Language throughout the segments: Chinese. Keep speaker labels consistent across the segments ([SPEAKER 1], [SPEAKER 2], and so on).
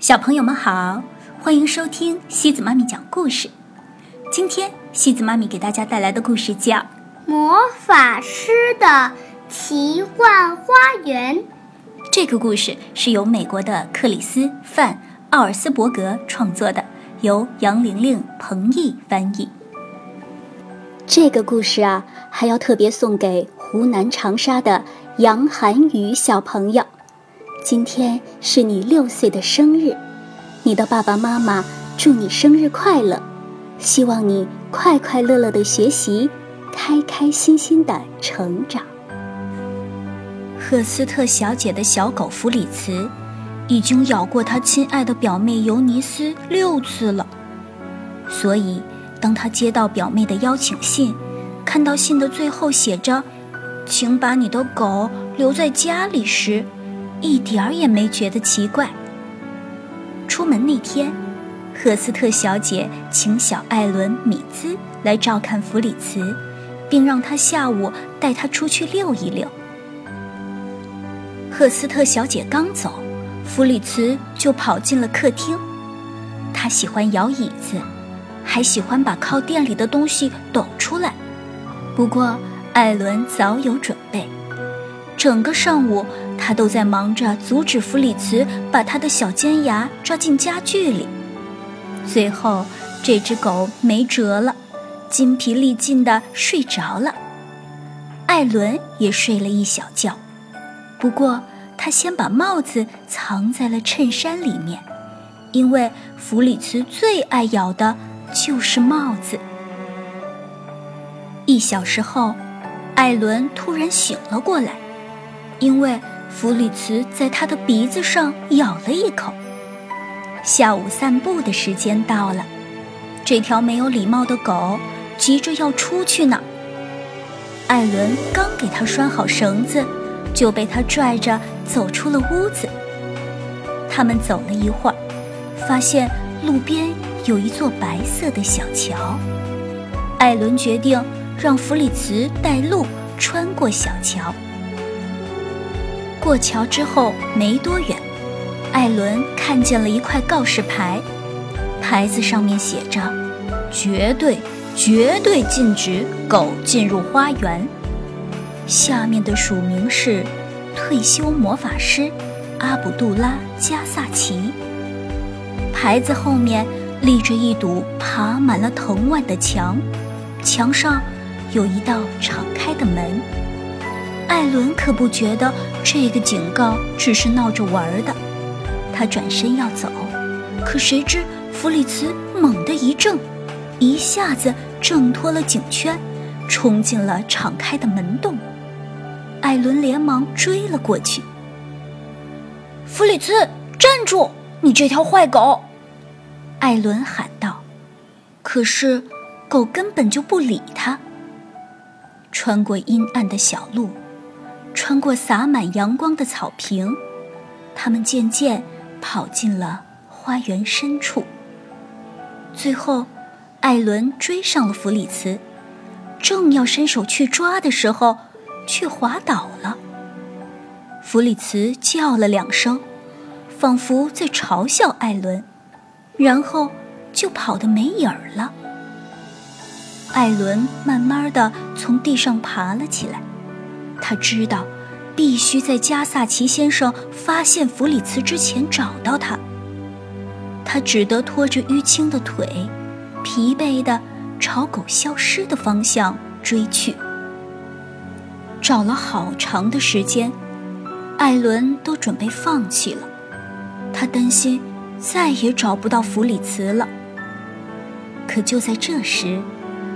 [SPEAKER 1] 小朋友们好，欢迎收听西子妈咪讲故事。今天西子妈咪给大家带来的故事叫《
[SPEAKER 2] 魔法师的奇幻花园》。
[SPEAKER 1] 这个故事是由美国的克里斯·范·奥尔斯伯格创作的，由杨玲玲、彭毅翻译。这个故事啊，还要特别送给湖南长沙的杨涵宇小朋友。今天是你六岁的生日，你的爸爸妈妈祝你生日快乐，希望你快快乐乐的学习，开开心心的成长。赫斯特小姐的小狗弗里茨，已经咬过她亲爱的表妹尤尼斯六次了，所以当她接到表妹的邀请信，看到信的最后写着“请把你的狗留在家里”时，一点儿也没觉得奇怪。出门那天，赫斯特小姐请小艾伦·米兹来照看弗里茨，并让他下午带他出去溜一溜。赫斯特小姐刚走，弗里茨就跑进了客厅。他喜欢摇椅子，还喜欢把靠垫里的东西抖出来。不过，艾伦早有准备，整个上午。他都在忙着阻止弗里茨把他的小尖牙抓进家具里，最后这只狗没辙了，筋疲力尽地睡着了。艾伦也睡了一小觉，不过他先把帽子藏在了衬衫里面，因为弗里茨最爱咬的就是帽子。一小时后，艾伦突然醒了过来，因为。弗里茨在他的鼻子上咬了一口。下午散步的时间到了，这条没有礼貌的狗急着要出去呢。艾伦刚给他拴好绳子，就被他拽着走出了屋子。他们走了一会儿，发现路边有一座白色的小桥。艾伦决定让弗里茨带路穿过小桥。过桥之后没多远，艾伦看见了一块告示牌，牌子上面写着：“绝对、绝对禁止狗进入花园。”下面的署名是“退休魔法师阿卜杜拉·加萨奇”。牌子后面立着一堵爬满了藤蔓的墙，墙上有一道敞开的门。艾伦可不觉得这个警告只是闹着玩的，他转身要走，可谁知弗里茨猛地一挣，一下子挣脱了颈圈，冲进了敞开的门洞。艾伦连忙追了过去。弗里茨，站住！你这条坏狗！艾伦喊道。可是，狗根本就不理他。穿过阴暗的小路。穿过洒满阳光的草坪，他们渐渐跑进了花园深处。最后，艾伦追上了弗里茨，正要伸手去抓的时候，却滑倒了。弗里茨叫了两声，仿佛在嘲笑艾伦，然后就跑得没影儿了。艾伦慢慢的从地上爬了起来。他知道，必须在加萨奇先生发现弗里茨之前找到他。他只得拖着淤青的腿，疲惫地朝狗消失的方向追去。找了好长的时间，艾伦都准备放弃了。他担心再也找不到弗里茨了。可就在这时，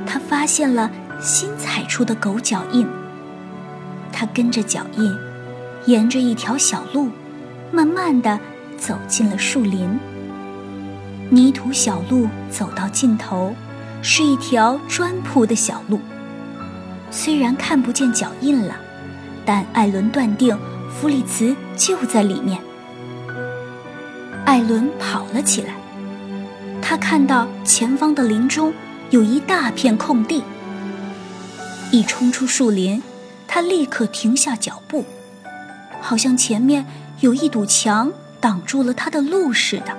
[SPEAKER 1] 他发现了新踩出的狗脚印。他跟着脚印，沿着一条小路，慢慢的走进了树林。泥土小路走到尽头，是一条砖铺的小路。虽然看不见脚印了，但艾伦断定弗里茨就在里面。艾伦跑了起来，他看到前方的林中有一大片空地，一冲出树林。他立刻停下脚步，好像前面有一堵墙挡住了他的路似的。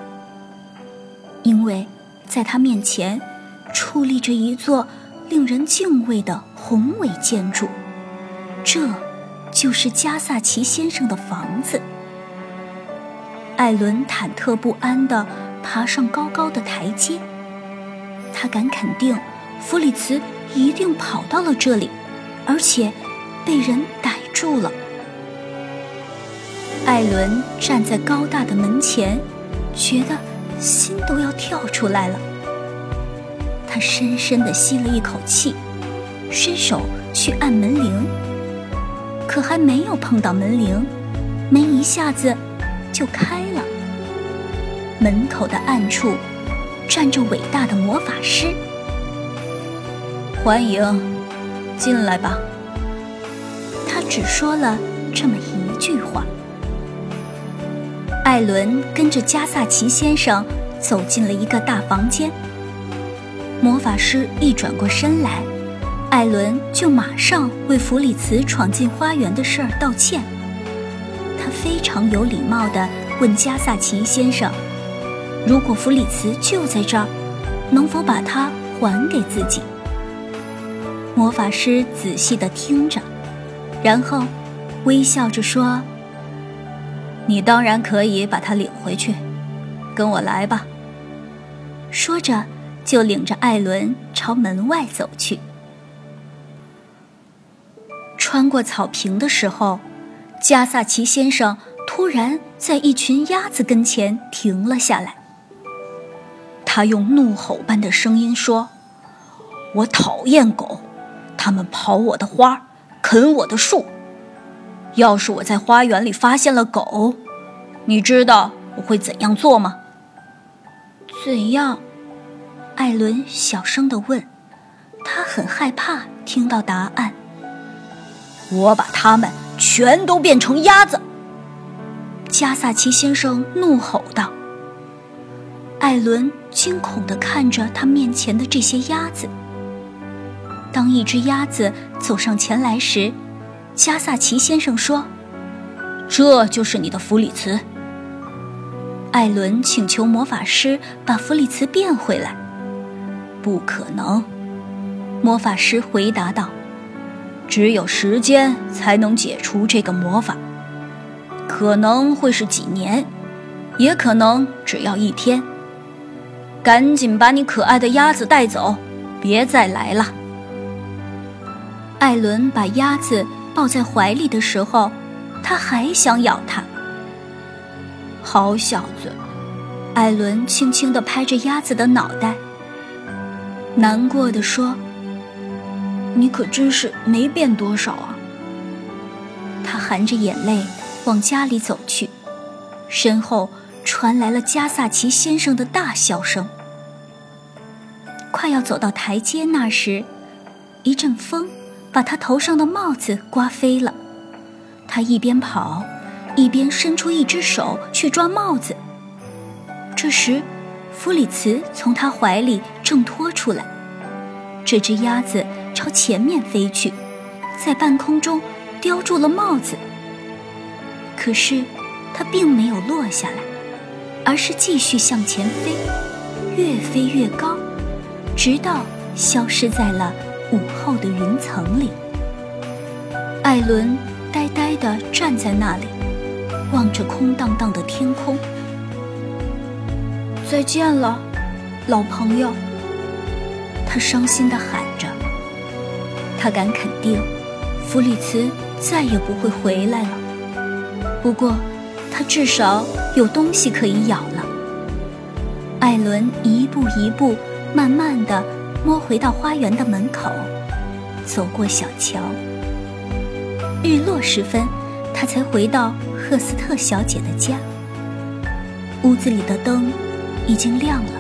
[SPEAKER 1] 因为在他面前矗立着一座令人敬畏的宏伟建筑，这就是加萨奇先生的房子。艾伦忐忑不安地爬上高高的台阶，他敢肯定，弗里茨一定跑到了这里，而且被人逮住了。艾伦站在高大的门前，觉得心都要跳出来了。他深深地吸了一口气，伸手去按门铃，可还没有碰到门铃，门一下子就开了。门口的暗处站着伟大的魔法师。欢迎，进来吧。只说了这么一句话。艾伦跟着加萨奇先生走进了一个大房间。魔法师一转过身来，艾伦就马上为弗里茨闯进花园的事儿道歉。他非常有礼貌地问加萨奇先生：“如果弗里茨就在这儿，能否把它还给自己？”魔法师仔细地听着，然后微笑着说。你当然可以把他领回去，跟我来吧。说着，就领着艾伦朝门外走去。穿过草坪的时候，加萨奇先生突然在一群鸭子跟前停了下来。他用怒吼般的声音说：“我讨厌狗，它们刨我的花，啃我的树。”要是我在花园里发现了狗，你知道我会怎样做吗？怎样？艾伦小声地问。他很害怕听到答案。我把它们全都变成鸭子！加萨奇先生怒吼道。艾伦惊恐地看着他面前的这些鸭子。当一只鸭子走上前来时，加萨奇先生说：“这就是你的弗里茨。”艾伦请求魔法师把弗里茨变回来。“不可能。”魔法师回答道，“只有时间才能解除这个魔法，可能会是几年，也可能只要一天。赶紧把你可爱的鸭子带走，别再来了。”艾伦把鸭子。抱在怀里的时候，他还想咬它。好小子，艾伦轻轻地拍着鸭子的脑袋，难过的说：“你可真是没变多少啊。”他含着眼泪往家里走去，身后传来了加萨奇先生的大笑声。快要走到台阶那时，一阵风。把他头上的帽子刮飞了，他一边跑，一边伸出一只手去抓帽子。这时，弗里茨从他怀里挣脱出来，这只鸭子朝前面飞去，在半空中叼住了帽子。可是，它并没有落下来，而是继续向前飞，越飞越高，直到消失在了。午后的云层里，艾伦呆呆地站在那里，望着空荡荡的天空。再见了，老朋友。他伤心地喊着。他敢肯定，弗里茨再也不会回来了。不过，他至少有东西可以咬了。艾伦一步一步，慢慢地。摸回到花园的门口，走过小桥。日落时分，他才回到赫斯特小姐的家。屋子里的灯已经亮了，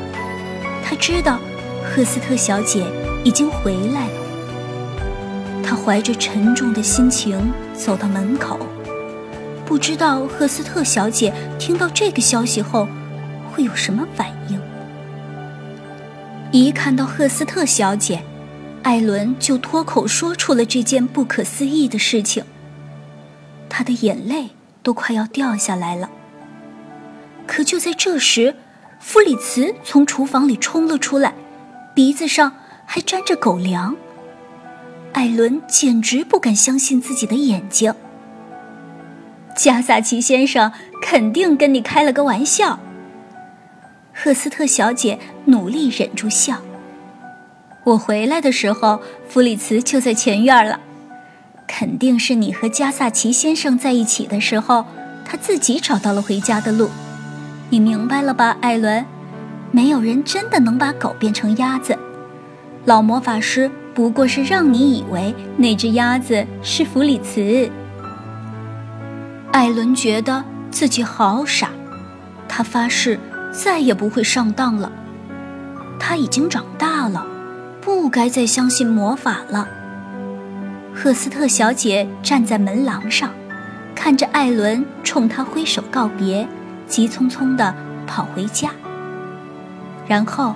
[SPEAKER 1] 他知道赫斯特小姐已经回来了。他怀着沉重的心情走到门口，不知道赫斯特小姐听到这个消息后会有什么反应。一看到赫斯特小姐，艾伦就脱口说出了这件不可思议的事情。他的眼泪都快要掉下来了。可就在这时，弗里茨从厨房里冲了出来，鼻子上还沾着狗粮。艾伦简直不敢相信自己的眼睛。加萨奇先生肯定跟你开了个玩笑。赫斯特小姐努力忍住笑。我回来的时候，弗里茨就在前院了，肯定是你和加萨奇先生在一起的时候，他自己找到了回家的路。你明白了吧，艾伦？没有人真的能把狗变成鸭子。老魔法师不过是让你以为那只鸭子是弗里茨。艾伦觉得自己好傻，他发誓再也不会上当了。他已经长大了，不该再相信魔法了。赫斯特小姐站在门廊上，看着艾伦冲她挥手告别，急匆匆地跑回家。然后，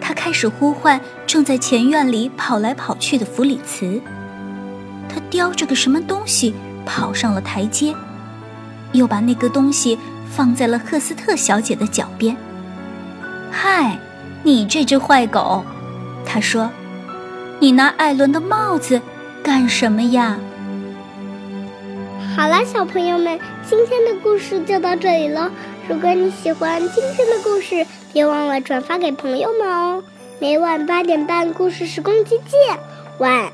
[SPEAKER 1] 她开始呼唤正在前院里跑来跑去的弗里茨。他叼着个什么东西跑上了台阶。又把那个东西放在了赫斯特小姐的脚边。嗨，你这只坏狗，他说：“你拿艾伦的帽子干什么呀？”
[SPEAKER 2] 好了，小朋友们，今天的故事就到这里了。如果你喜欢今天的故事，别忘了转发给朋友们哦。每晚八点半，故事时光机见，晚。